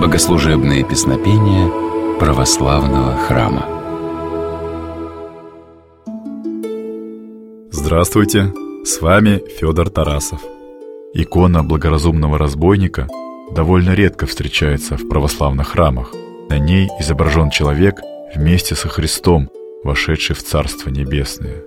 Богослужебные песнопения православного храма. Здравствуйте, с вами Федор Тарасов. Икона благоразумного разбойника довольно редко встречается в православных храмах. На ней изображен человек вместе со Христом, вошедший в Царство Небесное.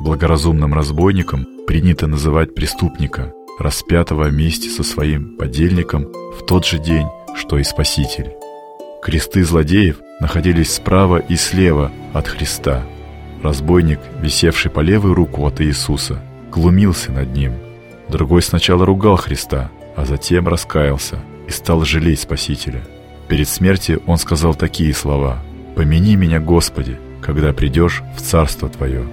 Благоразумным разбойником принято называть преступника, распятого вместе со своим подельником в тот же день, что и Спаситель. Кресты злодеев находились справа и слева от Христа. Разбойник, висевший по левую руку от Иисуса, глумился над ним. Другой сначала ругал Христа, а затем раскаялся и стал жалеть Спасителя. Перед смертью он сказал такие слова «Помяни меня, Господи, когда придешь в Царство Твое».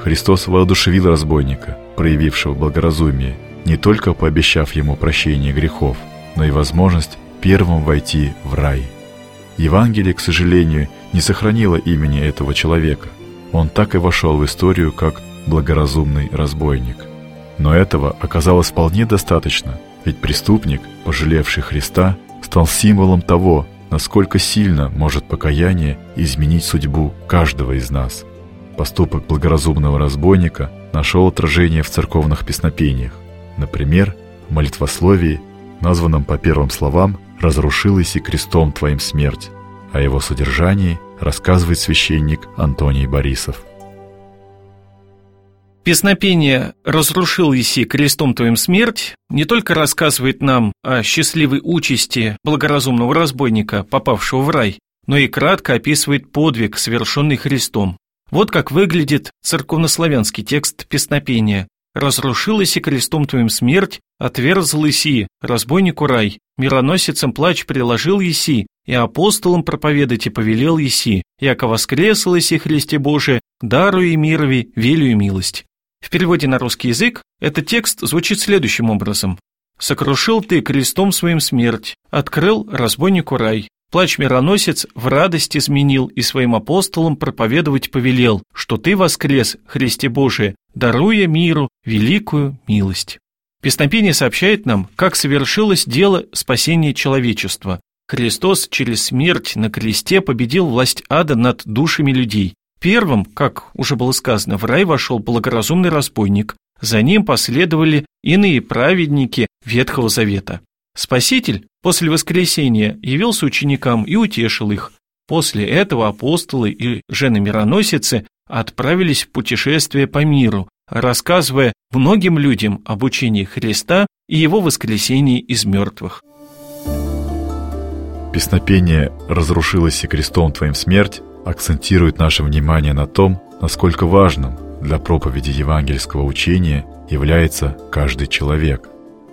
Христос воодушевил разбойника, проявившего благоразумие, не только пообещав ему прощение грехов, но и возможность первым войти в рай. Евангелие, к сожалению, не сохранило имени этого человека. Он так и вошел в историю как благоразумный разбойник. Но этого оказалось вполне достаточно, ведь преступник, пожалевший Христа, стал символом того, насколько сильно может покаяние изменить судьбу каждого из нас – Поступок благоразумного разбойника нашел отражение в церковных песнопениях. Например, в молитвословии, названном по первым словам «разрушилась и крестом твоим смерть», о его содержании рассказывает священник Антоний Борисов. Песнопение «Разрушил Иси крестом твоим смерть» не только рассказывает нам о счастливой участи благоразумного разбойника, попавшего в рай, но и кратко описывает подвиг, совершенный Христом. Вот как выглядит церковнославянский текст песнопения. «Разрушилась и крестом твоим смерть, отверзал Иси, разбойнику рай, мироносицам плач приложил Иси, и апостолам проповедать и повелел Иси, яко воскресал Иси Христе Боже, даруй и мирови, велю и милость». В переводе на русский язык этот текст звучит следующим образом. «Сокрушил ты крестом своим смерть, открыл разбойнику рай, Плач-мироносец в радость изменил и своим апостолам проповедовать повелел, что ты воскрес, Христе Божие, даруя миру великую милость. Песнопение сообщает нам, как совершилось дело спасения человечества. Христос через смерть на кресте победил власть ада над душами людей. Первым, как уже было сказано, в рай вошел благоразумный разбойник. За ним последовали иные праведники Ветхого Завета. Спаситель после воскресения явился ученикам и утешил их. После этого апостолы и жены-мироносицы отправились в путешествие по миру, рассказывая многим людям об учении Христа и его воскресении из мертвых. Песнопение «Разрушилась и крестом твоим смерть» акцентирует наше внимание на том, насколько важным для проповеди евангельского учения является каждый человек.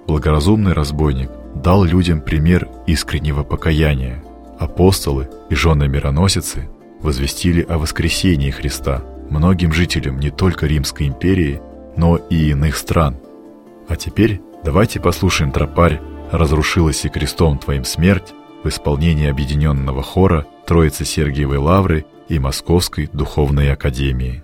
Благоразумный разбойник дал людям пример искреннего покаяния. Апостолы и жены-мироносицы возвестили о воскресении Христа многим жителям не только Римской империи, но и иных стран. А теперь давайте послушаем тропарь «Разрушилась и крестом твоим смерть» в исполнении объединенного хора Троицы Сергиевой Лавры и Московской Духовной Академии.